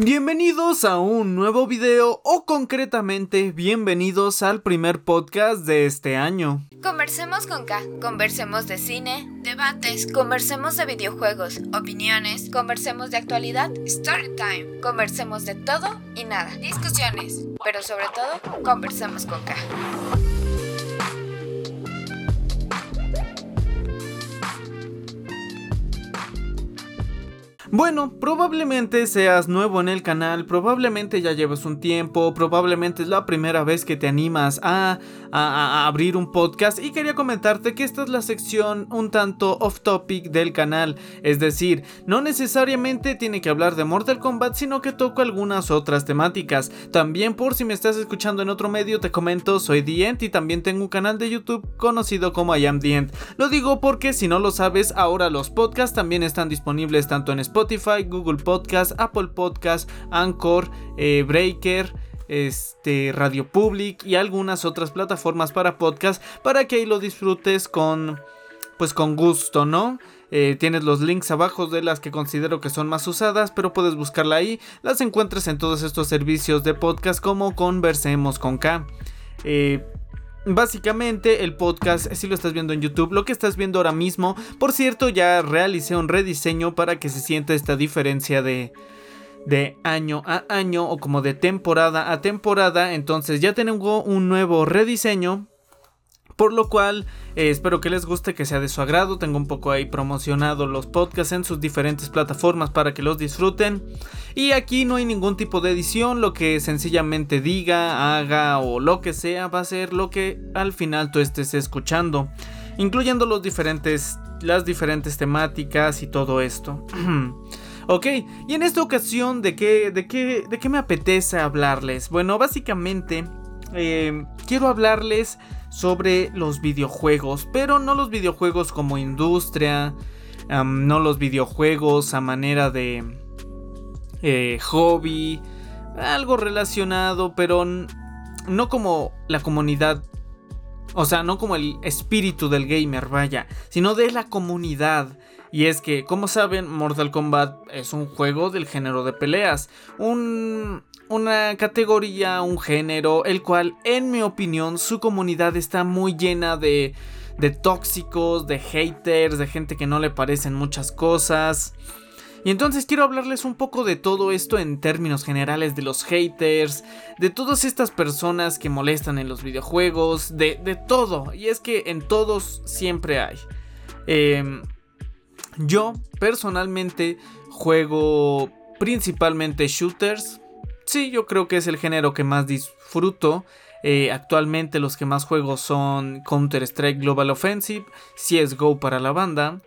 Bienvenidos a un nuevo video o concretamente bienvenidos al primer podcast de este año. Conversemos con K, conversemos de cine, debates, conversemos de videojuegos, opiniones, conversemos de actualidad, story time, conversemos de todo y nada, discusiones, pero sobre todo, conversemos con K. Bueno, probablemente seas nuevo en el canal, probablemente ya lleves un tiempo, probablemente es la primera vez que te animas a, abrir un podcast. Y quería comentarte que esta es la sección un tanto off topic del canal, es decir, no necesariamente tiene que hablar de Mortal Kombat, sino que toco algunas otras temáticas. También por si me estás escuchando en otro medio te comento, soy The y también tengo un canal de YouTube conocido como I Am The Lo digo porque si no lo sabes, ahora los podcasts también están disponibles tanto en Spotify Spotify, Google Podcast, Apple Podcast, Anchor, eh, Breaker este, Radio Public y algunas otras plataformas para podcast para que ahí lo disfrutes con, pues con gusto, ¿no? Eh, tienes los links abajo de las que considero que son más usadas, pero puedes buscarla ahí. Las encuentras en todos estos servicios de podcast como Conversemos con K. Eh, Básicamente el podcast, si lo estás viendo en YouTube, lo que estás viendo ahora mismo, por cierto ya realicé un rediseño para que se sienta esta diferencia de, de año a año o como de temporada a temporada, entonces ya tengo un nuevo rediseño por lo cual eh, espero que les guste, que sea de su agrado. Tengo un poco ahí promocionado los podcasts en sus diferentes plataformas para que los disfruten. Y aquí no hay ningún tipo de edición, lo que sencillamente diga, haga o lo que sea va a ser lo que al final tú estés escuchando. Incluyendo los diferentes, las diferentes temáticas y todo esto. Ok, y en esta ocasión, ¿de qué, de qué, de qué me apetece hablarles? Bueno, básicamente eh, quiero hablarles sobre los videojuegos, pero no los videojuegos como industria, no los videojuegos a manera de eh, hobby, algo relacionado, pero no como la comunidad, o sea, no como el espíritu del gamer, vaya, sino de la comunidad. Y es que, como saben, Mortal Kombat es un juego del género de peleas. Un una categoría, un género, el cual, en mi opinión, su comunidad está muy llena de, de tóxicos, de haters, de gente que no le parecen muchas cosas. Y entonces quiero hablarles un poco de todo esto en términos generales, de los haters, de todas estas personas que molestan en los videojuegos, de, de todo. Y es que en todos siempre hay. Em, yo personalmente juego principalmente shooters, Sí, yo creo que es el género que más disfruto. Eh, actualmente los que más juego son Counter-Strike Global Offensive, CSGO para la banda,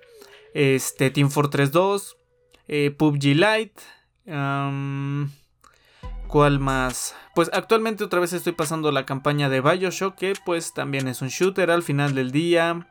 este, Team Fortress 2, eh, PUBG Lite. ¿Cuál más? Pues actualmente otra vez estoy pasando la campaña de Bioshock, que pues también es un shooter al final del día.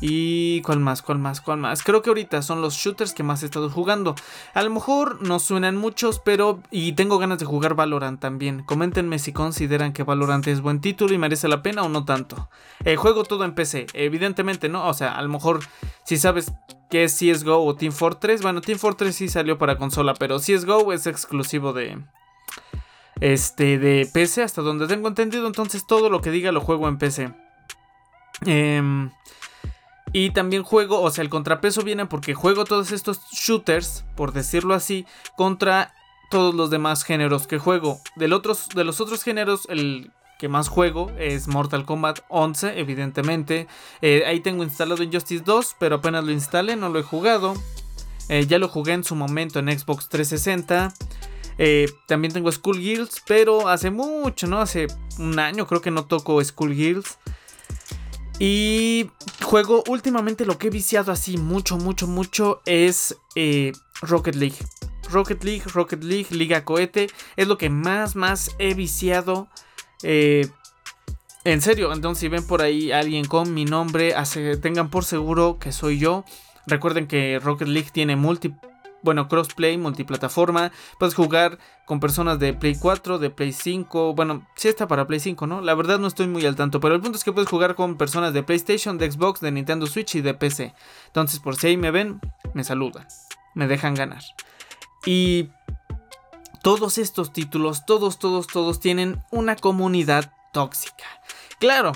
Y cuál más, cuál más, cuál más. Creo que ahorita son los shooters que más he estado jugando. A lo mejor no suenan muchos, pero. Y tengo ganas de jugar Valorant también. Coméntenme si consideran que Valorant es buen título y merece la pena o no tanto. Eh, juego todo en PC, evidentemente, ¿no? O sea, a lo mejor si sabes que es CSGO o Team Fortress. Bueno, Team Fortress sí salió para consola, pero CSGO es exclusivo de. Este, de PC, hasta donde tengo entendido. Entonces todo lo que diga lo juego en PC. Eh. Y también juego, o sea, el contrapeso viene porque juego todos estos shooters, por decirlo así, contra todos los demás géneros que juego. Del otros, de los otros géneros, el que más juego es Mortal Kombat 11, evidentemente. Eh, ahí tengo instalado Injustice 2, pero apenas lo instalé, no lo he jugado. Eh, ya lo jugué en su momento en Xbox 360. Eh, también tengo Skull Guilds, pero hace mucho, ¿no? Hace un año creo que no toco Skull Guilds. Y juego últimamente lo que he viciado así mucho, mucho, mucho es eh, Rocket League. Rocket League, Rocket League, Liga Cohete. Es lo que más, más he viciado. Eh, en serio, entonces si ven por ahí alguien con mi nombre, tengan por seguro que soy yo. Recuerden que Rocket League tiene multi bueno, crossplay, multiplataforma. Puedes jugar con personas de Play 4, de Play 5. Bueno, sí está para Play 5, ¿no? La verdad no estoy muy al tanto. Pero el punto es que puedes jugar con personas de PlayStation, de Xbox, de Nintendo Switch y de PC. Entonces, por si ahí me ven, me saludan. Me dejan ganar. Y todos estos títulos, todos, todos, todos tienen una comunidad tóxica. Claro,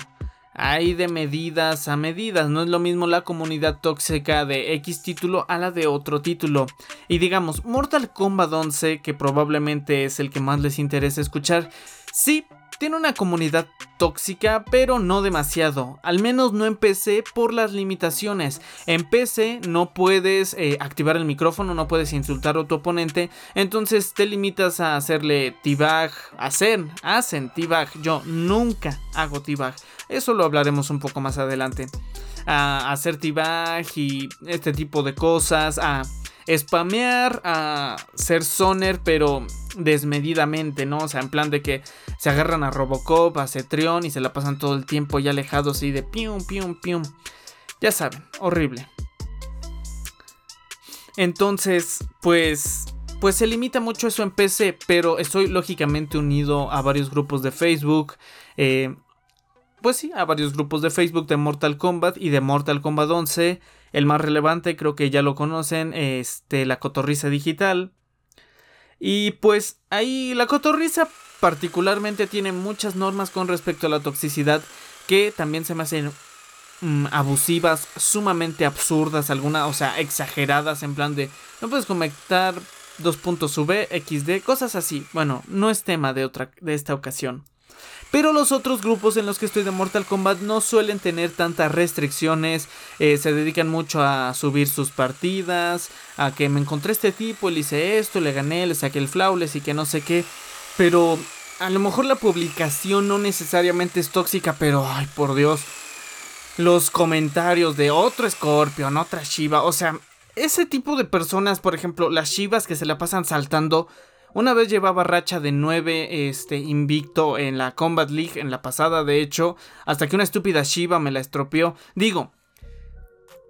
hay de medidas a medidas, no es lo mismo la comunidad tóxica de X título a la de otro título. Y digamos, Mortal Kombat 11, que probablemente es el que más les interesa escuchar, sí, tiene una comunidad tóxica, pero no demasiado. Al menos no en PC por las limitaciones. En PC no puedes eh, activar el micrófono, no puedes insultar a tu oponente. Entonces te limitas a hacerle t-bag. Hacer, hacen t-bag. Yo nunca hago t-bag. Eso lo hablaremos un poco más adelante. A hacer t-bag y este tipo de cosas. A spamear, a ser soner, pero desmedidamente, ¿no? O sea, en plan de que se agarran a Robocop, a Cetrion y se la pasan todo el tiempo ya alejados y de pium, pium, pium. Ya saben, horrible. Entonces, pues, pues se limita mucho eso en PC, pero estoy lógicamente unido a varios grupos de Facebook. Eh, pues sí, a varios grupos de Facebook de Mortal Kombat y de Mortal Kombat 11. El más relevante, creo que ya lo conocen, este, la cotorriza digital. Y pues ahí la cotorriza particularmente tiene muchas normas con respecto a la toxicidad que también se me hacen mm, abusivas, sumamente absurdas, algunas, o sea, exageradas en plan de no puedes conectar dos puntos XD, cosas así. Bueno, no es tema de otra de esta ocasión. Pero los otros grupos en los que estoy de Mortal Kombat no suelen tener tantas restricciones. Eh, se dedican mucho a subir sus partidas. A que me encontré este tipo, le hice esto, le gané, le saqué el flawless y que no sé qué. Pero a lo mejor la publicación no necesariamente es tóxica, pero ay, por Dios. Los comentarios de otro Scorpion, otra Shiva. O sea, ese tipo de personas, por ejemplo, las Shivas que se la pasan saltando una vez llevaba racha de 9 este, invicto en la Combat League, en la pasada de hecho, hasta que una estúpida Shiva me la estropeó. Digo,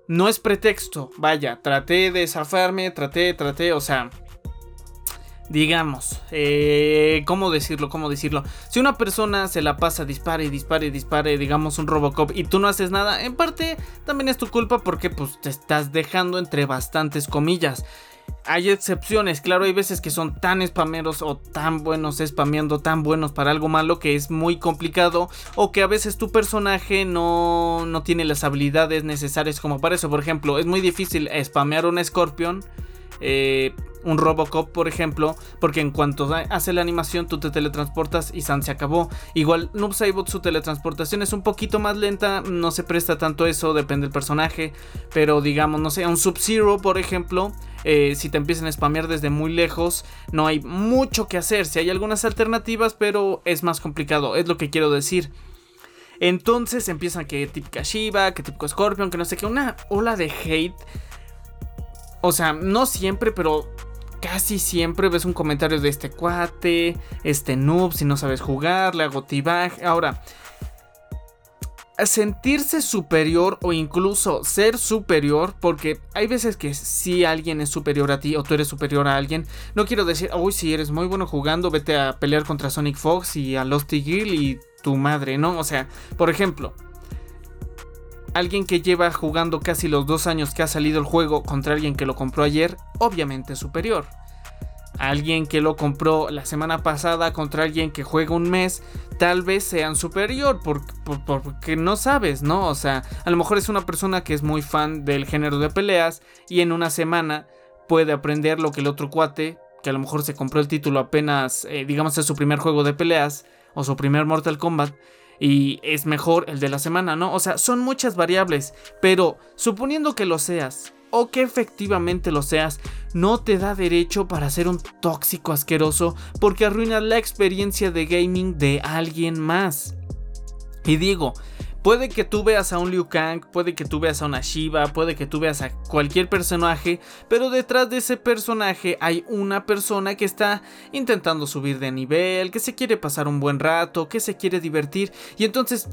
no es pretexto, vaya, traté de zafarme, traté, traté, o sea, digamos, eh, ¿cómo decirlo? ¿Cómo decirlo? Si una persona se la pasa, dispare y dispare y dispare, digamos un Robocop, y tú no haces nada, en parte también es tu culpa porque pues te estás dejando entre bastantes comillas. Hay excepciones, claro, hay veces que son tan spameros o tan buenos spameando, tan buenos para algo malo que es muy complicado o que a veces tu personaje no, no tiene las habilidades necesarias como para eso. Por ejemplo, es muy difícil spamear un Scorpion. Eh, un Robocop, por ejemplo, porque en cuanto hace la animación tú te teletransportas y San se acabó. Igual Noob Saibot su teletransportación es un poquito más lenta, no se presta tanto eso, depende del personaje, pero digamos, no sé, un Sub-Zero, por ejemplo, eh, si te empiezan a spamear desde muy lejos, no hay mucho que hacer, si hay algunas alternativas, pero es más complicado, es lo que quiero decir. Entonces empiezan que típica Shiva, que típico Scorpion, que no sé qué, una ola de hate. O sea, no siempre, pero casi siempre ves un comentario de este cuate, este noob, si no sabes jugar, le hago tibag. Ahora, sentirse superior o incluso ser superior, porque hay veces que si alguien es superior a ti o tú eres superior a alguien, no quiero decir, uy, si eres muy bueno jugando, vete a pelear contra Sonic Fox y a Lost Eagle y tu madre, ¿no? O sea, por ejemplo, alguien que lleva jugando casi los dos años que ha salido el juego contra alguien que lo compró ayer, obviamente superior. Alguien que lo compró la semana pasada contra alguien que juega un mes, tal vez sean superior, porque no sabes, ¿no? O sea, a lo mejor es una persona que es muy fan del género de peleas y en una semana puede aprender lo que el otro cuate, que a lo mejor se compró el título apenas, eh, digamos, es su primer juego de peleas o su primer Mortal Kombat, y es mejor el de la semana, ¿no? O sea, son muchas variables, pero suponiendo que lo seas o que efectivamente lo seas, no te da derecho para ser un tóxico asqueroso porque arruina la experiencia de gaming de alguien más. Y digo, Puede que tú veas a un Liu Kang, puede que tú veas a una Shiva, puede que tú veas a cualquier personaje, pero detrás de ese personaje hay una persona que está intentando subir de nivel, que se quiere pasar un buen rato, que se quiere divertir, y entonces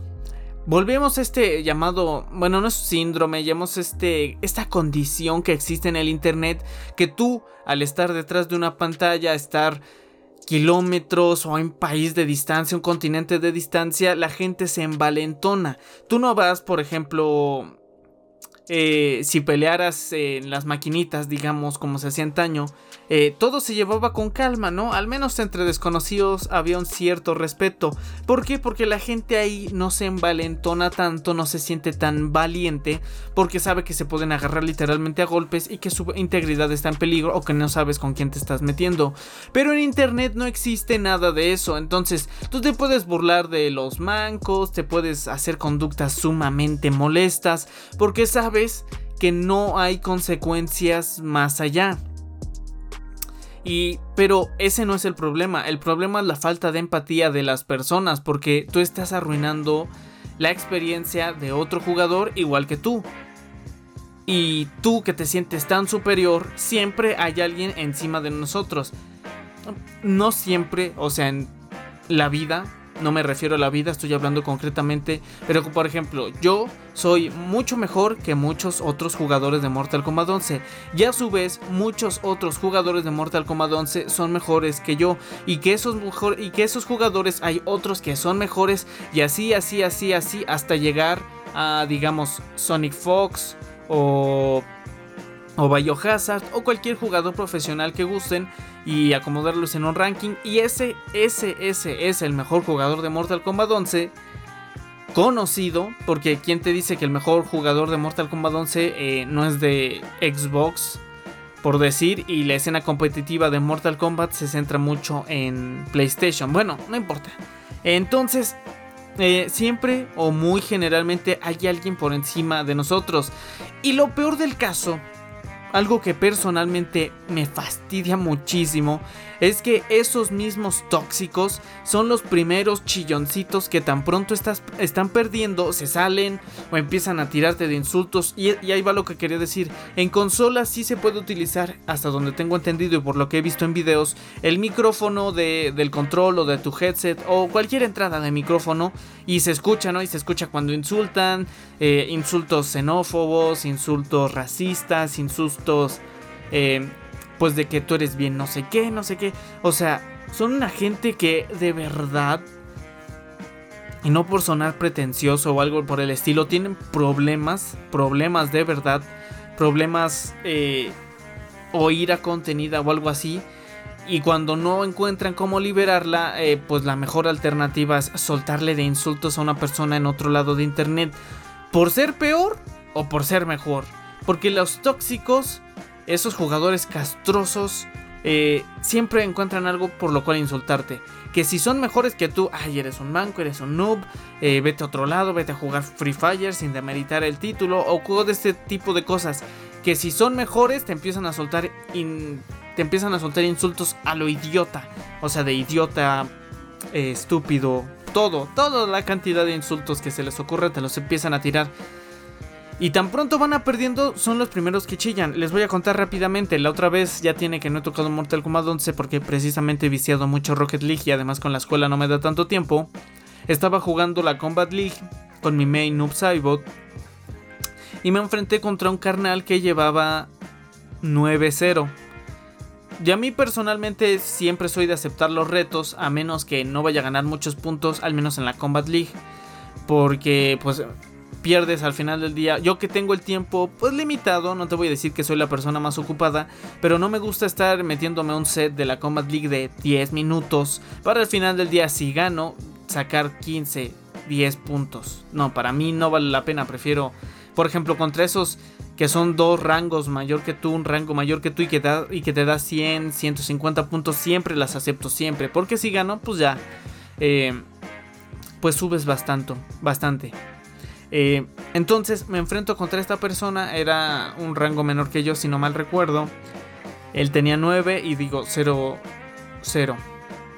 Volvemos a este llamado, bueno, no es síndrome, llamamos este, esta condición que existe en el Internet, que tú, al estar detrás de una pantalla, estar kilómetros o un país de distancia, un continente de distancia, la gente se envalentona. Tú no vas, por ejemplo, eh, si pelearas en las maquinitas, digamos, como se hacía antaño, eh, todo se llevaba con calma, ¿no? Al menos entre desconocidos había un cierto respeto. ¿Por qué? Porque la gente ahí no se envalentona tanto, no se siente tan valiente, porque sabe que se pueden agarrar literalmente a golpes y que su integridad está en peligro o que no sabes con quién te estás metiendo. Pero en internet no existe nada de eso, entonces tú te puedes burlar de los mancos, te puedes hacer conductas sumamente molestas, porque sabes que no hay consecuencias más allá. Y, pero ese no es el problema. El problema es la falta de empatía de las personas. Porque tú estás arruinando la experiencia de otro jugador igual que tú. Y tú que te sientes tan superior, siempre hay alguien encima de nosotros. No siempre, o sea, en la vida no me refiero a la vida, estoy hablando concretamente, pero por ejemplo, yo soy mucho mejor que muchos otros jugadores de Mortal Kombat 11 y a su vez muchos otros jugadores de Mortal Kombat 11 son mejores que yo y que esos y que esos jugadores hay otros que son mejores y así así así así hasta llegar a digamos Sonic Fox o o Biohazard o cualquier jugador profesional que gusten y acomodarlos en un ranking. Y ese, ese, ese es el mejor jugador de Mortal Kombat 11 conocido, porque quien te dice que el mejor jugador de Mortal Kombat 11 eh, no es de Xbox, por decir, y la escena competitiva de Mortal Kombat se centra mucho en PlayStation. Bueno, no importa. Entonces, eh, siempre o muy generalmente hay alguien por encima de nosotros. Y lo peor del caso algo que personalmente me fastidia muchísimo es que esos mismos tóxicos son los primeros chilloncitos que tan pronto estás, están perdiendo, se salen o empiezan a tirarte de insultos. Y, ahí va lo que quería decir. En consolas sí se puede utilizar, hasta donde tengo entendido y por lo que he visto en videos, el micrófono del control o de tu headset o cualquier entrada de micrófono y se escucha, ¿no? Y se escucha cuando insultan, eh, insultos xenófobos, insultos racistas, insultos... Eh, pues de que tú eres bien no sé qué, no sé qué. O sea, son una gente que de verdad, y no por sonar pretencioso o algo por el estilo, tienen problemas, problemas de verdad, problemas eh, o ira contenida o algo así. Y cuando no encuentran cómo liberarla, eh, pues la mejor alternativa es soltarle de insultos a una persona en otro lado de internet. Por ser peor o por ser mejor. Porque los tóxicos esos jugadores castrosos eh, siempre encuentran algo por lo cual insultarte. Que si son mejores que tú, ay, eres un manco, eres un noob, eh, vete a otro lado, vete a jugar Free Fire sin demeritar el título o juego de este tipo de cosas. Que si son mejores, te empiezan a soltar, te empiezan a soltar insultos a lo idiota. O sea, de idiota, eh, estúpido, todo, toda la cantidad de insultos que se les ocurre te los empiezan a tirar. Y tan pronto van a perdiendo, son los primeros que chillan. Les voy a contar rápidamente. La otra vez ya tiene que no he tocado Mortal Kombat 11 porque precisamente he viciado mucho Rocket League y además con la escuela no me da tanto tiempo. Estaba jugando la Combat League con mi main Noob Saibot. Y me enfrenté contra un carnal que llevaba 9-0. Y a mí personalmente siempre soy de aceptar los retos, a menos que no vaya a ganar muchos puntos, al menos en la Combat League. Porque pues pierdes al final del día. Yo que tengo el tiempo pues limitado, no te voy a decir que soy la persona más ocupada, pero no me gusta estar metiéndome un set de la Combat League de 10 minutos para al final del día si gano sacar 15, 10 puntos. No, para mí no vale la pena, prefiero por ejemplo contra esos que son dos rangos mayor que tú, un rango mayor que tú y que, y que te da 100, 150 puntos, siempre las acepto siempre, porque si gano pues ya eh, pues subes bastante, bastante. Eh, entonces me enfrento contra esta persona, era un rango menor que yo, si no mal recuerdo. Él tenía 9 y digo 0, 0,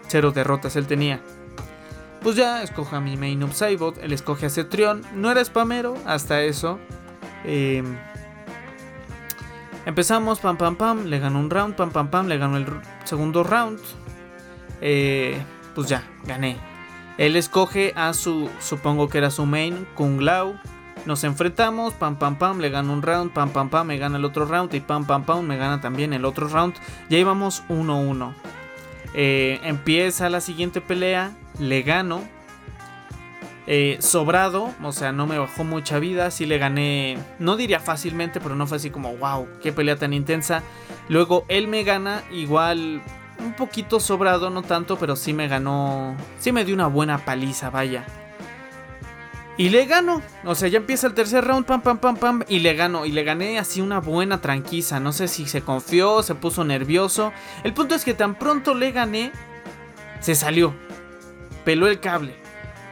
0 derrotas él tenía. Pues ya escojo a mi main of Saibot, él escoge a Cetrion, no era spamero hasta eso. Em, empezamos, pam pam pam, le ganó un round, pam pam pam, le ganó el segundo round. Eh, pues ya, gané, él escoge a su, supongo que era su main, Kung Lao. Nos enfrentamos, pam pam pam, le gana un round, pam pam pam, me gana el otro round y pam pam pam, me gana también el otro round. Ya íbamos 1-1. Eh, empieza la siguiente pelea, le gano. eh, sobrado, o sea, no me bajó mucha vida, sí le gané, no diría fácilmente, pero no fue así como, wow, qué pelea tan intensa. Luego él me gana igual un poquito sobrado, no tanto, pero sí me ganó, sí me dio una buena paliza, vaya. Y le gano, o sea, ya empieza el tercer round, pam, pam, pam, pam, y le gano, y le gané así una buena tranquiza, no sé si se confió, se puso nervioso. El punto es que tan pronto le gané, se salió, peló el cable.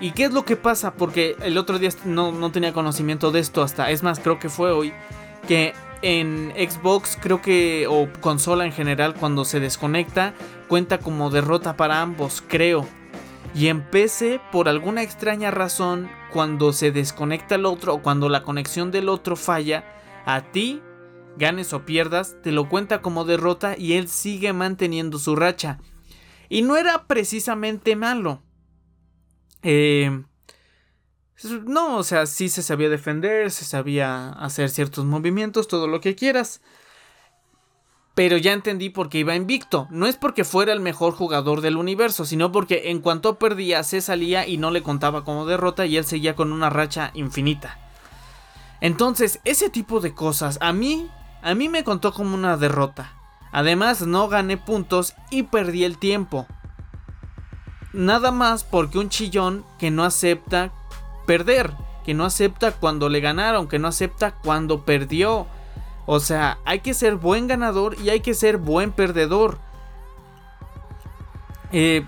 ¿Y qué es lo que pasa? Porque el otro día no, no tenía conocimiento de esto hasta, es más, creo que fue hoy, que en Xbox creo que, o consola en general, cuando se desconecta, cuenta como derrota para ambos, creo. Y en PC, por alguna extraña razón, cuando se desconecta el otro o cuando la conexión del otro falla, a ti, ganes o pierdas, te lo cuenta como derrota y él sigue manteniendo su racha. Y no era precisamente malo. Eh, no, o sea, sí se sabía defender, se sabía hacer ciertos movimientos, todo lo que quieras. Pero ya entendí por qué iba invicto. No es porque fuera el mejor jugador del universo, sino porque en cuanto perdía se salía y no le contaba como derrota y él seguía con una racha infinita. Entonces, ese tipo de cosas a mí, a mí me contó como una derrota. Además, no gané puntos y perdí el tiempo. Nada más porque un chillón que no acepta perder, que no acepta cuando le ganaron, que no acepta cuando perdió. O sea, hay que ser buen ganador y hay que ser buen perdedor. Eh,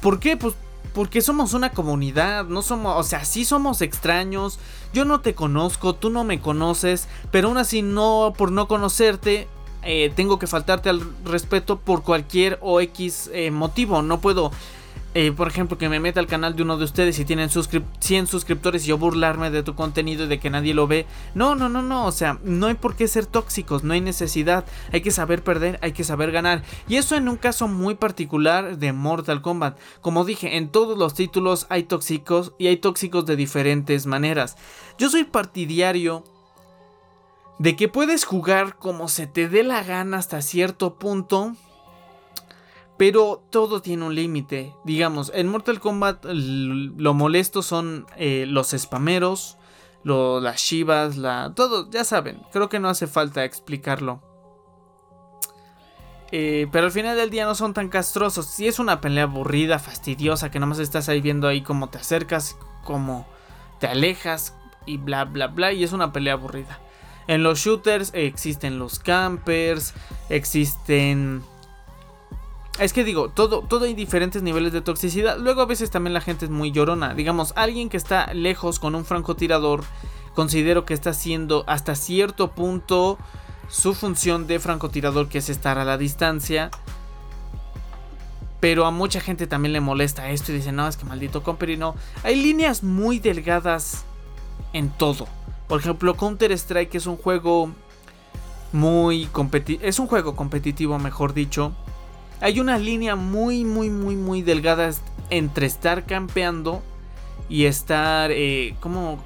¿Por qué? Pues porque somos una comunidad, no somos, o sea, sí somos extraños, yo no te conozco, tú no me conoces, pero aún así no, por no conocerte, eh, tengo que faltarte al respeto por cualquier o X eh, motivo, no puedo eh, por ejemplo, que me meta al canal de uno de ustedes y tienen 100 suscriptores y yo burlarme de tu contenido y de que nadie lo ve. No, no, no, no. O sea, no hay por qué ser tóxicos, no hay necesidad. Hay que saber perder, hay que saber ganar. Y eso en un caso muy particular de Mortal Kombat. Como dije, en todos los títulos hay tóxicos y hay tóxicos de diferentes maneras. Yo soy partidario de que puedes jugar como se te dé la gana hasta cierto punto pero todo tiene un límite. Digamos, en Mortal Kombat lo molesto son eh, los spameros, las shivas, la, todo, ya saben. Creo que no hace falta explicarlo. Eh, pero al final del día no son tan castrosos. Si es una pelea aburrida, fastidiosa, que nomás estás ahí viendo ahí cómo te acercas, cómo te alejas y bla bla bla. Y es una pelea aburrida. En los shooters existen los campers, existen es que digo, todo, todo hay diferentes niveles de toxicidad. Luego a veces también la gente es muy llorona. Digamos, alguien que está lejos con un francotirador, considero que está haciendo hasta cierto punto su función de francotirador, que es estar a la distancia. Pero a mucha gente también le molesta esto y dice, no, es que maldito Comper no. Hay líneas muy delgadas en todo. Por ejemplo, Counter Strike es un juego muy competitivo. Es un juego competitivo, mejor dicho hay una línea muy, muy, muy, muy delgada entre estar campeando y estar, eh, como,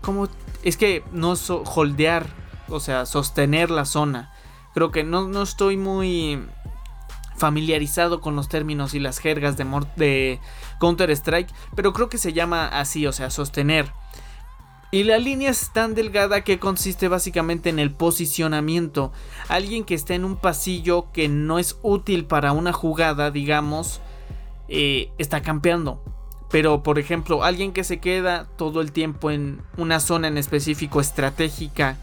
como, es que no holdear, o sea, sostener la zona. Creo que no, no estoy muy familiarizado con los términos y las jergas de, de Counter Strike, pero creo que se llama así, o sea, sostener. Y la línea es tan delgada que consiste básicamente en el posicionamiento. Alguien que está en un pasillo que no es útil para una jugada, digamos, eh, está campeando. Pero, por ejemplo, alguien que se queda todo el tiempo en una zona en específico estratégica,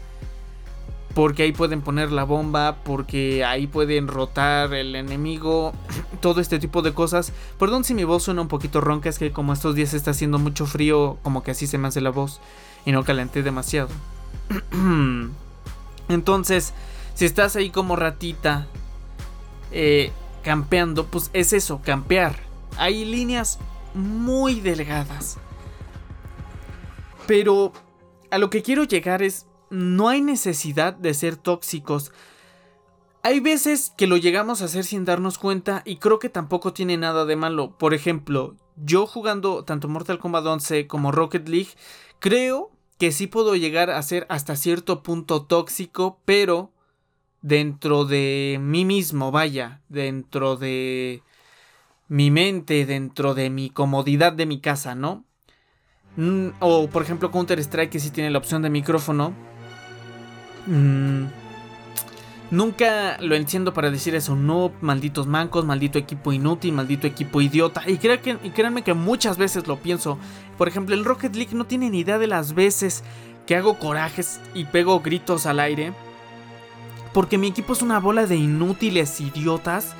porque ahí pueden poner la bomba, porque ahí pueden rotar el enemigo, todo este tipo de cosas. Perdón si mi voz suena un poquito ronca, es que como estos días está haciendo mucho frío, como que así se me hace la voz y no calenté demasiado. Entonces, si estás ahí como ratita eh, campeando, pues es eso, campear. Hay líneas muy delgadas. Pero a lo que quiero llegar es, no hay necesidad de ser tóxicos. Hay veces que lo llegamos a hacer sin darnos cuenta y creo que tampoco tiene nada de malo. Por ejemplo, yo jugando tanto Mortal Kombat 11 como Rocket League, creo que sí puedo llegar a ser hasta cierto punto tóxico, pero dentro de mí mismo, vaya, dentro de mi mente, dentro de mi comodidad de mi casa, ¿no? Mm, o por ejemplo Counter Strike que sí tiene la opción de micrófono. Mm, nunca lo enciendo para decir eso. No, malditos mancos, maldito equipo inútil, maldito equipo idiota. Y, que, y créanme que muchas veces lo pienso. Por ejemplo, el Rocket League no tiene ni idea de las veces que hago corajes y pego gritos al aire. Porque mi equipo es una bola de inútiles idiotas.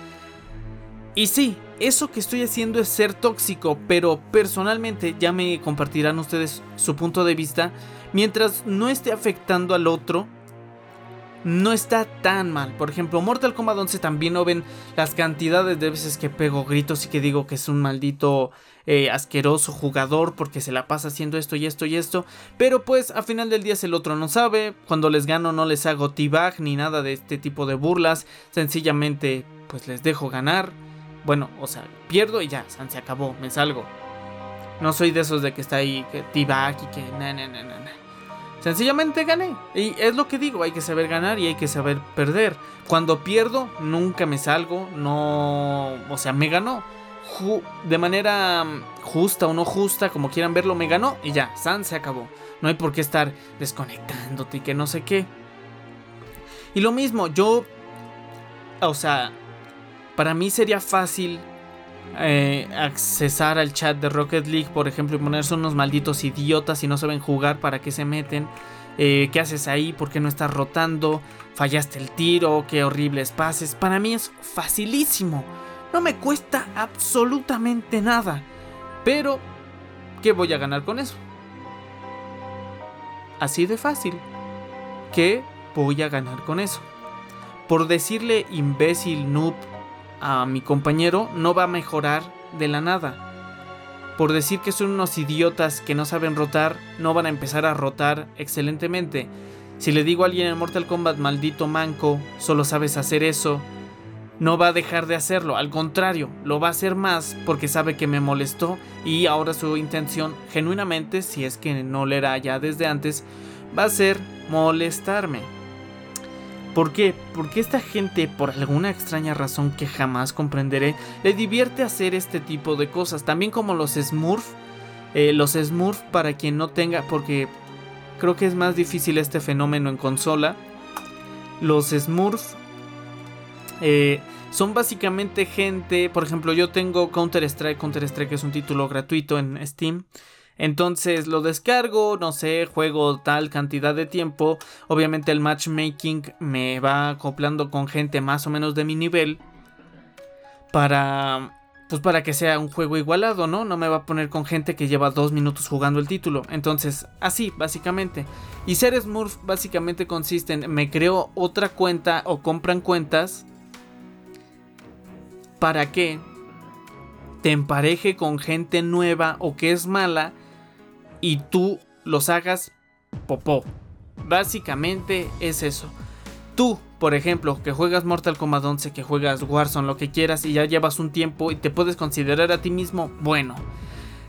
Y sí, eso que estoy haciendo es ser tóxico, pero personalmente ya me compartirán ustedes su punto de vista. Mientras no esté afectando al otro, no está tan mal. Por ejemplo, Mortal Kombat 11 también no ven las cantidades de veces que pego gritos y que digo que es un maldito eh, asqueroso jugador porque se la pasa haciendo esto y esto y esto. Pero pues a final del día es el otro no sabe. Cuando les gano no les hago t-bag ni nada de este tipo de burlas. Sencillamente pues les dejo ganar. Bueno, o sea, pierdo y ya, se acabó, me salgo. No soy de esos de que está ahí, que t-bag y que na, na, na, Sencillamente gané. Y es lo que digo, hay que saber ganar y hay que saber perder. Cuando pierdo, nunca me salgo, no... O sea, me ganó. de manera mm, justa o no justa, como quieran verlo, me ganó y ya, San se acabó. No hay por qué estar desconectándote y que no sé qué. Y lo mismo, yo... O sea, para mí sería fácil eh, accesar al chat de Rocket League, por ejemplo, y ponerse unos malditos idiotas y no saben jugar, ¿para qué se meten? Eh, ¿Qué haces ahí? ¿Por qué no estás rotando? ¿Fallaste el tiro? ¿Qué horribles pases? Para mí es facilísimo. No me cuesta absolutamente nada. Pero, ¿qué voy a ganar con eso? Así de fácil. ¿Qué voy a ganar con eso? Por decirle imbécil, noob, a mi compañero no va a mejorar de la nada. Por decir que son unos idiotas que no saben rotar, no van a empezar a rotar excelentemente. Si le digo a alguien en Mortal Kombat, maldito manco, solo sabes hacer eso, no va a dejar de hacerlo, al contrario, lo va a hacer más porque sabe que me molestó y ahora su intención, genuinamente, si es que no le era ya desde antes, va a ser molestarme. ¿Por qué? Porque esta gente, por alguna extraña razón que jamás comprenderé, le divierte hacer este tipo de cosas. También como los Smurf. Eh, los Smurf, para quien no tenga, porque creo que es más difícil este fenómeno en consola. Los Smurf eh, son básicamente gente, por ejemplo, yo tengo Counter Strike. Counter Strike es un título gratuito en Steam. Entonces lo descargo, no sé, juego tal cantidad de tiempo. Obviamente el matchmaking me va acoplando con gente más o menos de mi nivel. Para... Pues para que sea un juego igualado, ¿no? No me va a poner con gente que lleva dos minutos jugando el título. Entonces, así, básicamente. Y ser Smurf básicamente consiste en me creo otra cuenta o compran cuentas. Para que te empareje con gente nueva o que es mala y tú los hagas popó. Básicamente es eso. Tú, por ejemplo, que juegas Mortal Kombat 11, que juegas Warzone, lo que quieras y ya llevas un tiempo y te puedes considerar a ti mismo bueno.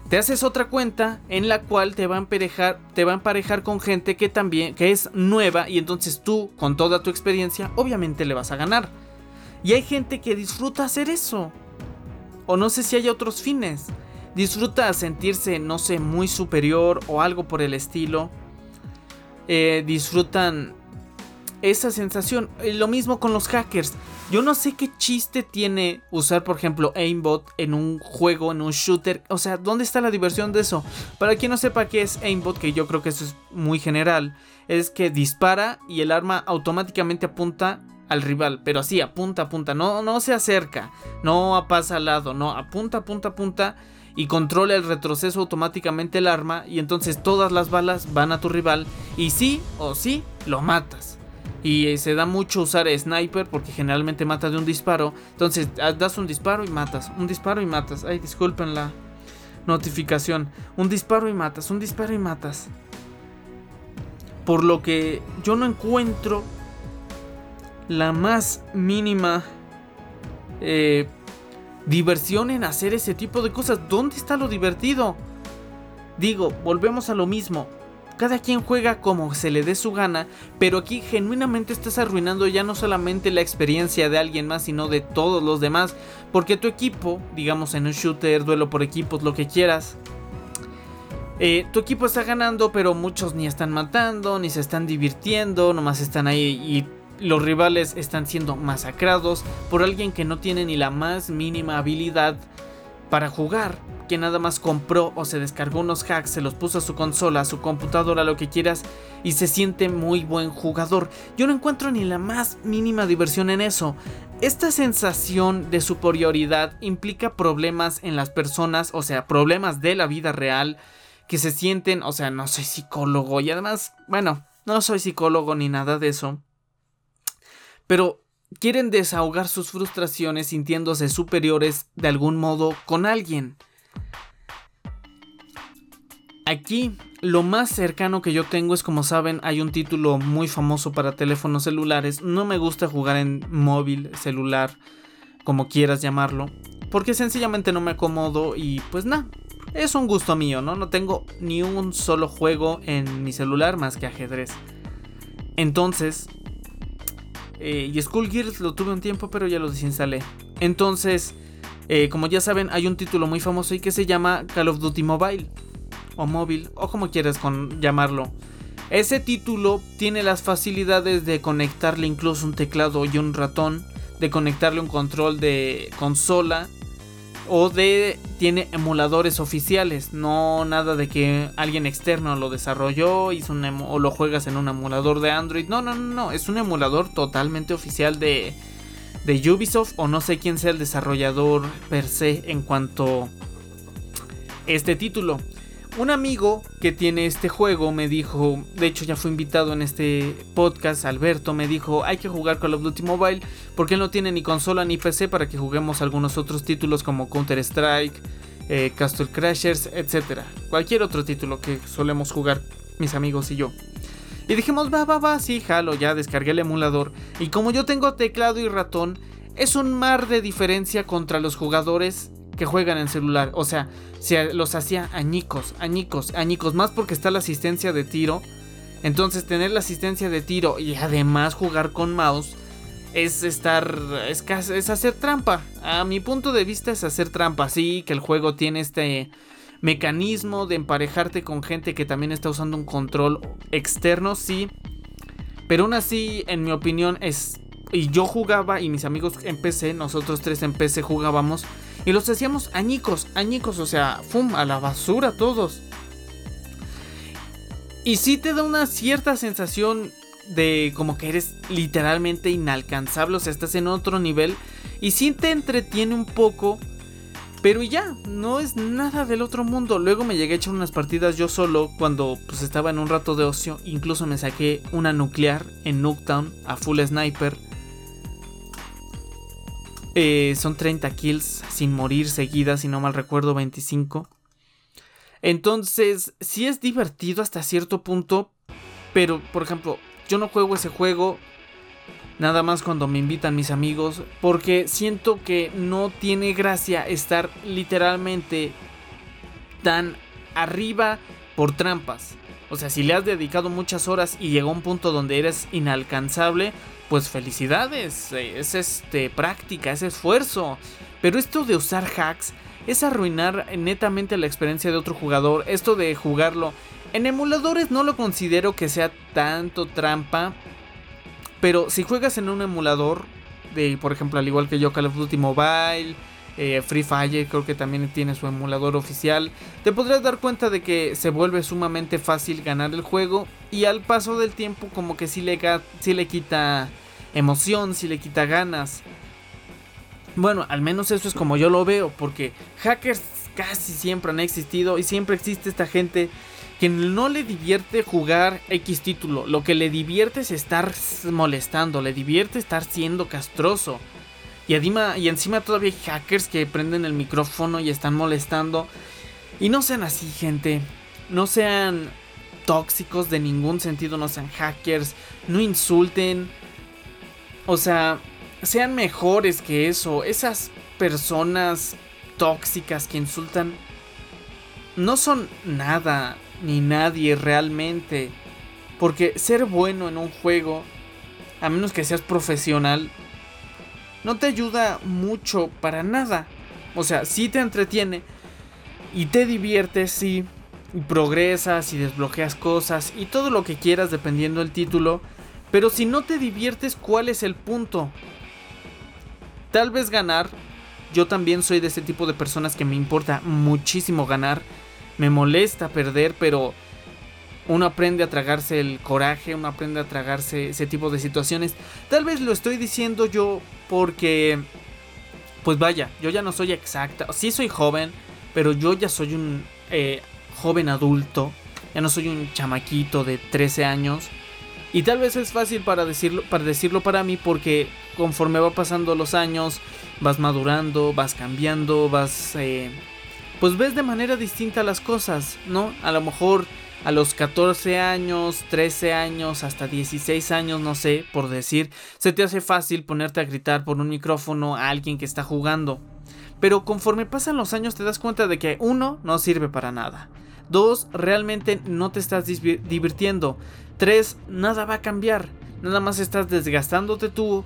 Te haces otra cuenta en la cual te va a emparejar, te va a emparejar con gente que también que es nueva y entonces tú con toda tu experiencia obviamente le vas a ganar. Y hay gente que disfruta hacer eso. O no sé si hay otros fines disfruta sentirse, no sé, muy superior o algo por el estilo. Eh, disfrutan esa sensación. Eh, lo mismo con los hackers. Yo no sé qué chiste tiene usar, por ejemplo, aimbot en un juego, en un shooter. O sea, ¿dónde está la diversión de eso? Para quien no sepa qué es aimbot, que yo creo que eso es muy general, es que dispara y el arma automáticamente apunta al rival, pero así, apunta, apunta, no, no se acerca, no pasa al lado, no, apunta, apunta, apunta y controla el retroceso automáticamente el arma y entonces todas las balas van a tu rival y sí o sí lo matas. Y eh, se da mucho usar sniper porque generalmente mata de un disparo. Entonces ah, das un disparo y matas, un disparo y matas. Ay, disculpen la notificación. Un disparo y matas, un disparo y matas. Por lo que yo no encuentro la más mínima eh, diversión en hacer ese tipo de cosas. ¿Dónde está lo divertido? Digo, volvemos a lo mismo. Cada quien juega como se le dé su gana, pero aquí genuinamente estás arruinando ya no solamente la experiencia de alguien más, sino de todos los demás. Porque tu equipo, digamos en un shooter, duelo por equipos, lo que quieras, eh, tu equipo está ganando, pero muchos ni están matando, ni se están divirtiendo, nomás están ahí y los rivales están siendo masacrados por alguien que no tiene ni la más mínima habilidad para jugar, que nada más compró o se descargó unos hacks, se los puso a su consola, a su computadora, lo que quieras, y se siente muy buen jugador. Yo no encuentro ni la más mínima diversión en eso. Esta sensación de superioridad implica problemas en las personas, o sea, problemas de la vida real, que se sienten, o sea, no soy psicólogo y además, bueno, no soy psicólogo ni nada de eso. Pero quieren desahogar sus frustraciones sintiéndose superiores de algún modo con alguien. Aquí lo más cercano que yo tengo es como saben hay un título muy famoso para teléfonos celulares. No me gusta jugar en móvil, celular, como quieras llamarlo. Porque sencillamente no me acomodo y pues nada. Es un gusto mío, ¿no? No tengo ni un solo juego en mi celular más que ajedrez. Entonces... Eh, y Skullgirls lo tuve un tiempo pero ya lo desinstalé. Entonces... Eh, como ya saben, hay un título muy famoso y que se llama Call of Duty Mobile o móvil o como quieras con llamarlo. Ese título tiene las facilidades de conectarle incluso un teclado y un ratón, de conectarle un control de consola o de tiene emuladores oficiales, no nada de que alguien externo lo desarrolló, hizo un o lo juegas en un emulador de Android. No, no, no, no, es un emulador totalmente oficial de de Ubisoft o no sé quién sea el desarrollador per se en cuanto este título. Un amigo que tiene este juego me dijo, de hecho ya fue invitado en este podcast, Alberto, me dijo, hay que jugar Call of Duty Mobile porque él no tiene ni consola ni PC para que juguemos algunos otros títulos como Counter Strike, eh, Castle Crashers, etc. Cualquier otro título que solemos jugar mis amigos y yo. Y dijimos, va, va, va, sí, jalo, ya descargué el emulador. Y como yo tengo teclado y ratón, es un mar de diferencia contra los jugadores que juegan en celular. O sea, se los hacía añicos, añicos, añicos. Más porque está la asistencia de tiro. Entonces tener la asistencia de tiro y además jugar con mouse es estar, es, es hacer trampa. A mi punto de vista es hacer trampa. Sí, que el juego tiene este mecanismo de emparejarte con gente que también está usando un control externo, sí. Pero aún así, en mi opinión, es... Y yo jugaba y mis amigos en PC, nosotros tres en PC jugábamos y los hacíamos añicos, añicos, o sea, fum, a la basura todos. Y sí te da una cierta sensación de como que eres literalmente inalcanzable, o sea, estás en otro nivel. Y sí te entretiene un poco, pero ya, no es nada del otro mundo. Luego me llegué a echar unas partidas yo solo cuando pues estaba en un rato de ocio. Incluso me saqué una nuclear en Nuketown a full sniper. Eh, son 30 kills sin morir seguidas, si no mal recuerdo, 25. Entonces, sí es divertido hasta cierto punto, pero por ejemplo, yo no juego ese juego nada más cuando me invitan mis amigos, porque siento que no tiene gracia estar literalmente tan arriba por trampas. O sea, si le has dedicado muchas horas y llegó a un punto donde eres inalcanzable, pues felicidades, eh, es este práctica, es esfuerzo. Pero esto de usar hacks es arruinar netamente la experiencia de otro jugador. Esto de jugarlo en emuladores no lo considero que sea tanto trampa, pero si juegas en un emulador de, por ejemplo, al igual que yo Call of Duty Mobile, eh, Free Fire creo que también tiene su emulador oficial, te podrás dar cuenta de que se vuelve sumamente fácil ganar el juego y al paso del tiempo como que si le, le quita emoción, si le quita ganas. Bueno, al menos eso es como yo lo veo, porque hackers casi siempre han existido y siempre existe esta gente que no le divierte jugar X título, lo que le divierte es estar molestando, le divierte estar siendo castroso. Y encima, y encima todavía hay hackers que prenden el micrófono y están molestando. Y no sean así, gente. No sean tóxicos de ningún sentido, no sean hackers, no insulten. O sea, sean mejores que eso. Esas personas tóxicas que insultan no son nada ni nadie realmente. Porque ser bueno en un juego, a menos que seas profesional, no te ayuda mucho para nada. O sea, sí te entretiene y te divierte, sí. progresas y desbloqueas cosas y todo lo que quieras dependiendo del título. Pero si no te diviertes, ¿cuál es el punto? Tal vez ganar. Yo también soy de ese tipo de personas que me importa muchísimo ganar. Me molesta perder, pero uno aprende a tragarse el coraje, uno aprende a tragarse ese tipo de situaciones. Tal vez lo estoy diciendo yo porque, pues vaya, yo ya no soy exacta. Sí soy joven, pero yo ya soy un eh, joven adulto. Ya no soy un chamaquito de 13 años. Y tal vez es fácil para decirlo, para decirlo para mí porque conforme va pasando los años, vas madurando, vas cambiando, vas... Eh, pues ves de manera distinta las cosas, ¿no? A lo mejor a los 14 años, 13 años, hasta 16 años, no sé, por decir, se te hace fácil ponerte a gritar por un micrófono a alguien que está jugando. Pero conforme pasan los años te das cuenta de que uno, no sirve para nada. Dos, realmente no te estás divirtiendo. Tres, nada va a cambiar. Nada más estás desgastándote tú.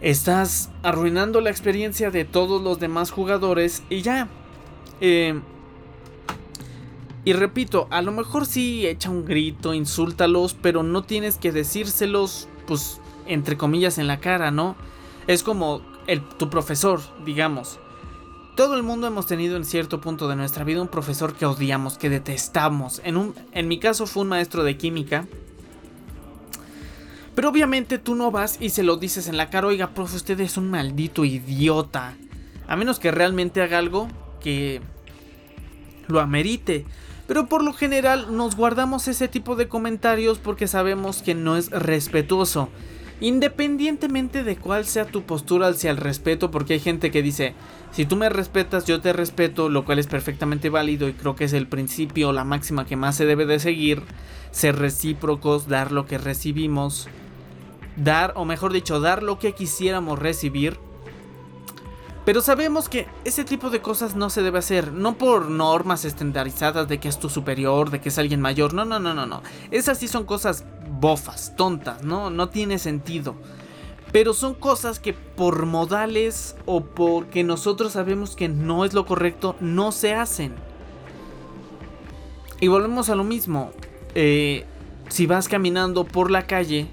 Estás arruinando la experiencia de todos los demás jugadores y ya. Eh, y repito, a lo mejor sí echa un grito, insúltalos, pero no tienes que decírselos, pues, entre comillas, en la cara, ¿no? Es como el, tu profesor, digamos. Todo el mundo hemos tenido en cierto punto de nuestra vida un profesor que odiamos, que detestamos. En, un, en mi caso fue un maestro de química. Pero obviamente tú no vas y se lo dices en la cara, oiga, profe, usted es un maldito idiota. A menos que realmente haga algo que lo amerite. Pero por lo general nos guardamos ese tipo de comentarios porque sabemos que no es respetuoso. Independientemente de cuál sea tu postura hacia el respeto, porque hay gente que dice, si tú me respetas, yo te respeto, lo cual es perfectamente válido y creo que es el principio, la máxima que más se debe de seguir, ser recíprocos, dar lo que recibimos, dar, o mejor dicho, dar lo que quisiéramos recibir. Pero sabemos que ese tipo de cosas no se debe hacer, no por normas estandarizadas de que es tu superior, de que es alguien mayor, no, no, no, no, no. Esas sí son cosas bofas, tontas, ¿no? No tiene sentido. Pero son cosas que por modales o porque nosotros sabemos que no es lo correcto, no se hacen. Y volvemos a lo mismo. Eh, si vas caminando por la calle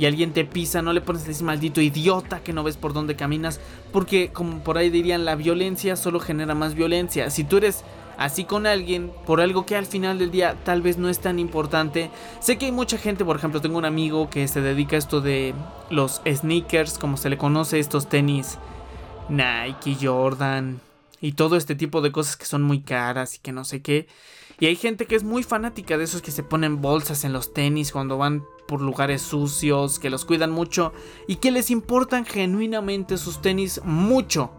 y alguien te pisa, no le pones ese maldito idiota que no ves por dónde caminas, porque como por ahí dirían, la violencia solo genera más violencia. Si tú eres así con alguien por algo que al final del día tal vez no es tan importante. Sé que hay mucha gente, por ejemplo, tengo un amigo que se dedica a esto de los sneakers, como se le conoce, estos tenis Nike, Jordan y todo este tipo de cosas que son muy caras y que no sé qué. Y hay gente que es muy fanática de esos que se ponen bolsas en los tenis cuando van por lugares sucios, que los cuidan mucho y que les importan genuinamente sus tenis mucho.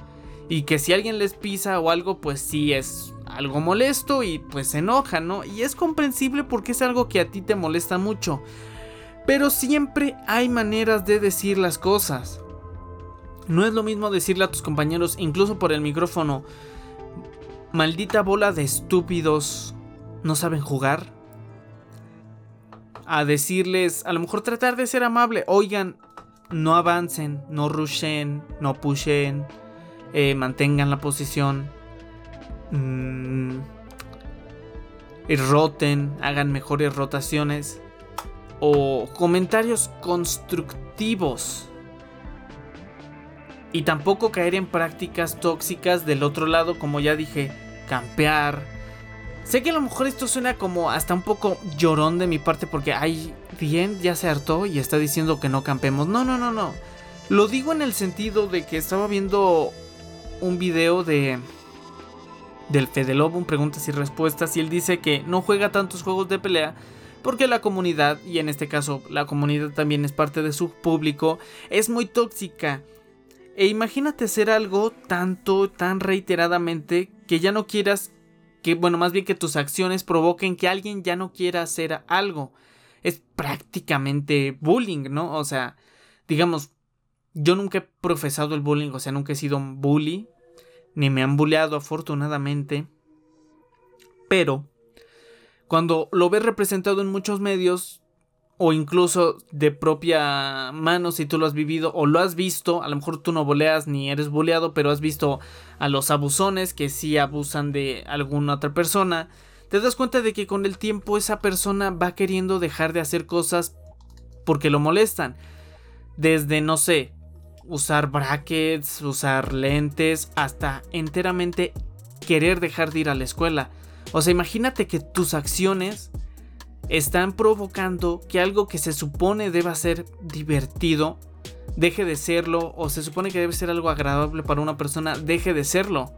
Y que si alguien les pisa o algo, pues sí es algo molesto y pues se enoja, ¿no? Y es comprensible porque es algo que a ti te molesta mucho. Pero siempre hay maneras de decir las cosas. No es lo mismo decirle a tus compañeros, incluso por el micrófono, maldita bola de estúpidos, no saben jugar a decirles, a lo mejor tratar de ser amable, oigan, no avancen, no rushen, no pushen, eh, mantengan la posición, mmm, roten, hagan mejores rotaciones o comentarios constructivos. Y tampoco caer en prácticas tóxicas del otro lado, como ya dije, campear, Sé que a lo mejor esto suena como hasta un poco llorón de mi parte porque, ay, bien, ya se hartó y está diciendo que no campemos. No, no, no, no. Lo digo en el sentido de que estaba viendo un video de del Fede Lobo, un preguntas y respuestas, y él dice que no juega tantos juegos de pelea porque la comunidad, y en este caso la comunidad también es parte de su público, es muy tóxica. E imagínate hacer algo tanto, tan reiteradamente, que ya no quieras que, bueno, más bien que tus acciones provoquen que alguien ya no quiera hacer algo. Es prácticamente bullying, ¿no? O sea, digamos, yo nunca he profesado el bullying, o sea, nunca he sido un bully, ni me han bulleado afortunadamente. Pero, cuando lo ves representado en muchos medios, o incluso de propia mano si tú lo has vivido o lo has visto, a lo mejor tú no boleas ni eres boleado, pero has visto a los abusones que sí abusan de alguna otra persona, te das cuenta de que con el tiempo esa persona va queriendo dejar de hacer cosas porque lo molestan. Desde, no sé, usar brackets, usar lentes, hasta enteramente querer dejar de ir a la escuela. O sea, imagínate que tus acciones están provocando que algo que se supone deba ser divertido deje de serlo o se supone que debe ser algo agradable para una persona deje de serlo.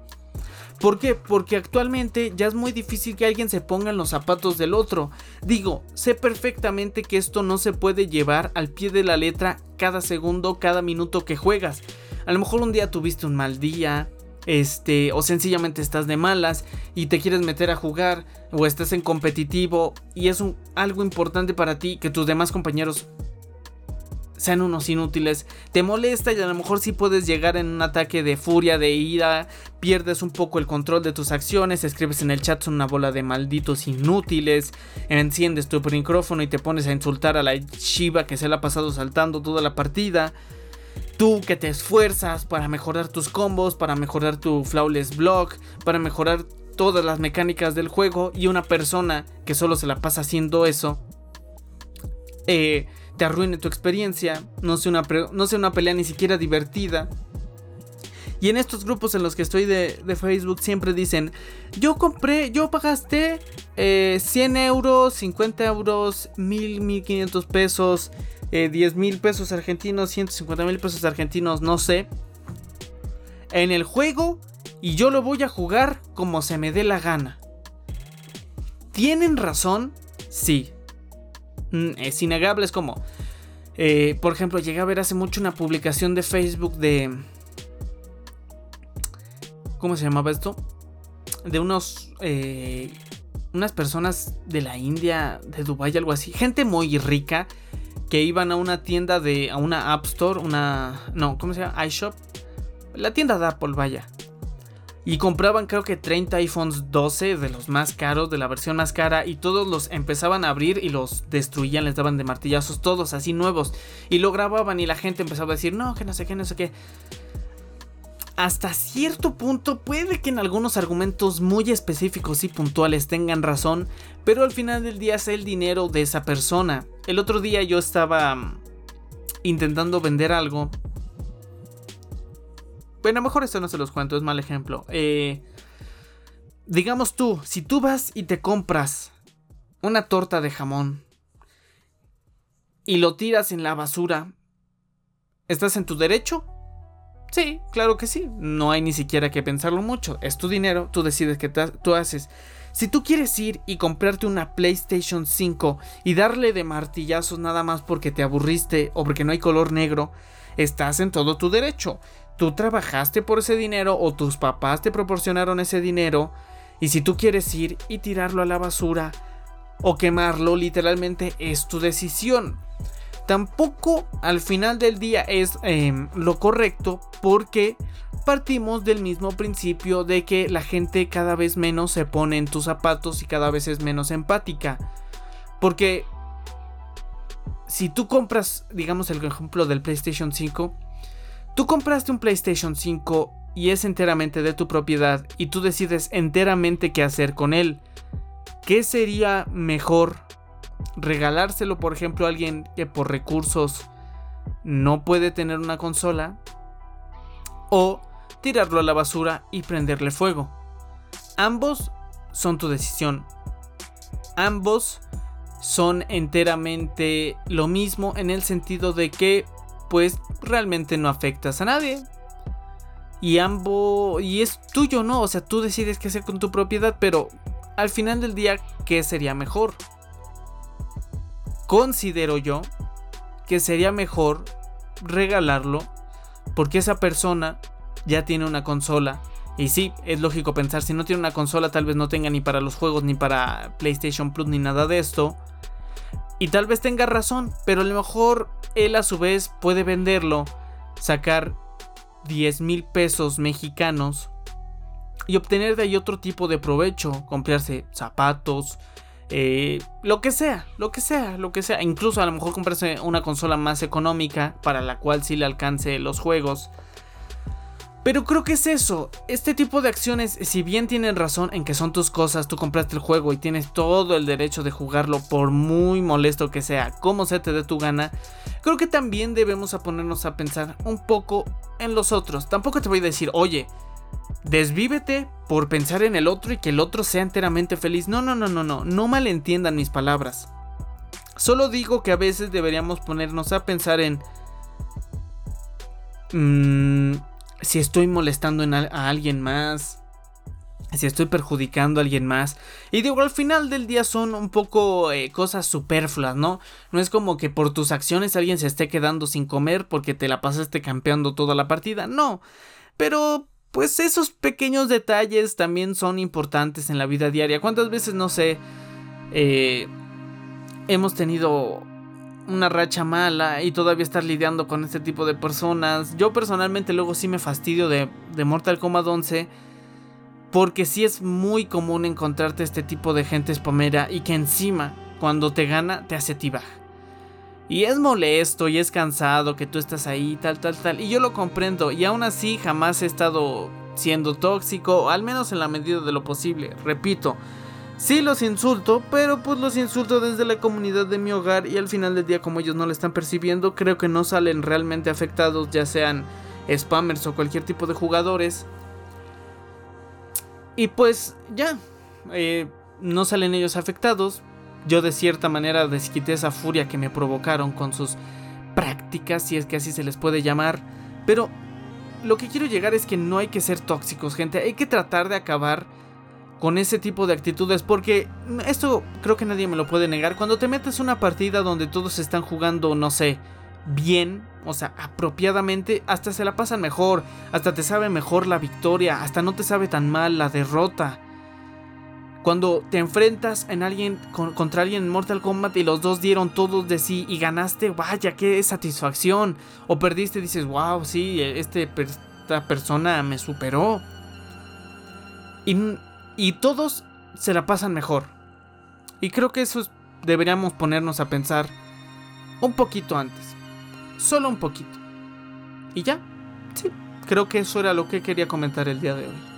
¿Por qué? Porque actualmente ya es muy difícil que alguien se ponga en los zapatos del otro. Digo, sé perfectamente que esto no se puede llevar al pie de la letra cada segundo, cada minuto que juegas. A lo mejor un día tuviste un mal día, este, o sencillamente estás de malas y te quieres meter a jugar, o estás en competitivo y es algo importante para ti que tus demás compañeros sean unos inútiles, te molesta y a lo mejor si puedes llegar en un ataque de furia, de ira, pierdes un poco el control de tus acciones, escribes en el chat una bola de malditos inútiles, enciendes tu micrófono y te pones a insultar a la Shiva que se la ha pasado saltando toda la partida. Tú que te esfuerzas para mejorar tus combos, para mejorar tu flawless block, para mejorar todas las mecánicas del juego y una persona que solo se la pasa haciendo eso, eh, te arruine tu experiencia, no sea una, no una pelea ni siquiera divertida. Y en estos grupos en los que estoy de, Facebook siempre dicen, yo compré, yo pagaste 100 eh, euros, 50 euros, 1000, 1500 pesos, 10 eh, mil pesos argentinos, 150 mil pesos argentinos, no sé. En el juego y yo lo voy a jugar como se me dé la gana. ¿Tienen razón? Sí. Mm, es innegable, es como... Eh, por ejemplo, llegué a ver hace mucho una publicación de Facebook de... ¿Cómo se llamaba esto? De unos... Eh, unas personas de la India, de Dubai, algo así. Gente muy rica que iban a una tienda de... a una App Store, una... No, ¿cómo se llama? iShop. La tienda de Apple, vaya. Y compraban creo que 30 iPhones 12 de los más caros, de la versión más cara. Y todos los empezaban a abrir y los destruían, les daban de martillazos, todos así nuevos. Y lo grababan y la gente empezaba a decir, no, que no sé qué, no sé qué. Hasta cierto punto puede que en algunos argumentos muy específicos y puntuales tengan razón, pero al final del día es el dinero de esa persona. El otro día yo estaba mm, intentando vender algo bueno, mejor esto no se los cuento, es mal ejemplo. Eh, digamos tú, si tú vas y te compras una torta de jamón y lo tiras en la basura, ¿estás en tu derecho? Sí, claro que sí. No hay ni siquiera que pensarlo mucho. Es tu dinero, tú decides qué tú haces. Si tú quieres ir y comprarte una PlayStation 5 y darle de martillazos nada más porque te aburriste o porque no hay color negro, estás en todo tu derecho tú trabajaste por ese dinero o tus papás te proporcionaron ese dinero y si tú quieres ir y tirarlo a la basura o quemarlo, literalmente es tu decisión. Tampoco al final del día es em, lo correcto porque partimos del mismo principio de que la gente cada vez menos se pone en tus zapatos y cada vez es menos empática. Porque si tú compras, digamos el ejemplo del PlayStation 5, Tú compraste un PlayStation 5 y es enteramente de tu propiedad y tú decides enteramente qué hacer con él. ¿Qué sería mejor? ¿Regalárselo, por ejemplo, a alguien que por recursos no puede tener una consola? ¿O tirarlo a la basura y prenderle fuego? Ambos son tu decisión. Ambos son enteramente lo mismo en el sentido de que pues realmente no afectas a nadie. Y ambos, y es tuyo, ¿no? O sea, tú decides qué hacer con tu propiedad, pero al final del día, ¿qué sería mejor? Considero yo que sería mejor regalarlo porque esa persona ya tiene una consola. Y sí, es lógico pensar, si no tiene una consola tal vez no tenga ni para los juegos, ni para PlayStation Plus, ni nada de esto. Y tal vez tenga razón, pero a lo mejor él a su vez puede venderlo, sacar 10 mil pesos mexicanos y obtener de ahí otro tipo de provecho, comprarse zapatos, eh, lo que sea, lo que sea, lo que sea. Incluso a lo mejor comprarse una consola más económica para la cual sí le alcance los juegos. Pero creo que es eso, este tipo de acciones, si bien tienen razón en que son tus cosas, tú compraste el juego y tienes todo el derecho de jugarlo por muy molesto que sea, como se te dé tu gana, creo que también debemos a ponernos a pensar un poco en los otros. Tampoco te voy a decir, oye, desvívete por pensar en el otro y que el otro sea enteramente feliz. No, no, no, no, no, no malentiendan mis palabras. Solo digo que a veces deberíamos ponernos a pensar en... Mmm, si estoy molestando a, alguien más, si estoy perjudicando a alguien más. Y digo, al final del día son un poco eh, cosas superfluas, ¿no? No es como que por tus acciones alguien se esté quedando sin comer porque te la pasaste campeando toda la partida, no. Pero, pues esos pequeños detalles también son importantes en la vida diaria. ¿Cuántas veces, no sé, eh, hemos tenido una racha mala y todavía estar lidiando con este tipo de personas. Yo personalmente luego sí me fastidio de, Mortal Kombat 11 porque sí es muy común encontrarte este tipo de gente spamera y que encima cuando te gana te hace tibaj. Y es molesto y es cansado que tú estás ahí, tal, tal, tal. Y yo lo comprendo. Y aún así jamás he estado siendo tóxico, al menos en la medida de lo posible. Repito, Sí los insulto, pero pues los insulto desde la comunidad de mi hogar y al final del día como ellos no lo están percibiendo, creo que no salen realmente afectados, ya sean spammers o cualquier tipo de jugadores. Y pues ya, eh, no salen ellos afectados. Yo de cierta manera desquité esa furia que me provocaron con sus prácticas, si es que así se les puede llamar. Pero lo que quiero llegar es que no hay que ser tóxicos, gente. Hay que tratar de acabar con ese tipo de actitudes porque esto creo que nadie me lo puede negar. Cuando te metes una partida donde todos están jugando, no sé, bien, o sea, apropiadamente, hasta se la pasan mejor, hasta te sabe mejor la victoria, hasta no te sabe tan mal la derrota. Cuando te enfrentas en alguien contra alguien en Mortal Kombat y los dos dieron todos de sí y ganaste, vaya, qué satisfacción. O perdiste, dices, wow, sí, este, esta persona me superó. Y todos se la pasan mejor. Y creo que eso deberíamos ponernos a pensar un poquito antes. Solo un poquito. Y ya. Sí, creo que eso era lo que quería comentar el día de hoy.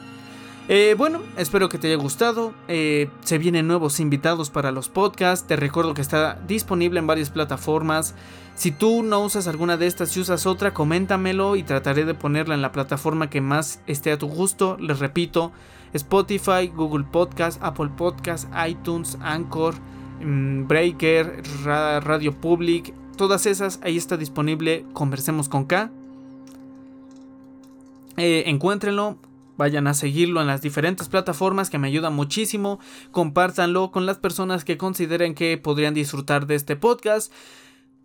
Eh, bueno, espero que te haya gustado. Eh, se vienen nuevos invitados para los podcasts. Te recuerdo que está disponible en varias plataformas. Si tú no usas alguna de estas y usas otra, coméntamelo y trataré de ponerla en la plataforma que más esté a tu gusto. Les repito, Spotify, Google Podcast, Apple Podcast, iTunes, Anchor, mm, Breaker, Radio Public, todas esas, ahí está disponible Conversemos con K. Eh, encuéntrenlo, vayan a seguirlo en las diferentes plataformas que me ayudan muchísimo, compártanlo con las personas que consideren que podrían disfrutar de este podcast.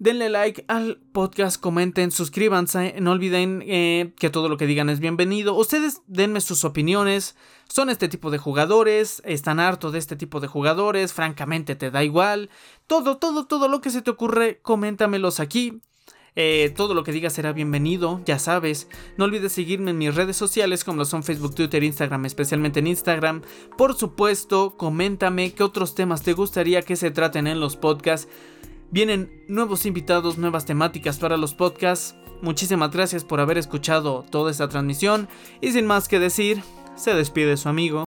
Denle like al podcast, comenten, suscríbanse, no olviden eh, que todo lo que digan es bienvenido. Ustedes denme sus opiniones, son este tipo de jugadores, están harto de este tipo de jugadores, francamente te da igual. Todo, todo, todo lo que se te ocurre, coméntamelos aquí. Eh, todo lo que digas será bienvenido, ya sabes. No olvides seguirme en mis redes sociales como lo son Facebook, Twitter, Instagram, especialmente en Instagram. Por supuesto, coméntame qué otros temas te gustaría que se traten en los podcasts. Vienen nuevos invitados, nuevas temáticas para los podcasts. Muchísimas gracias por haber escuchado toda esta transmisión y sin más que decir, se despide su amigo.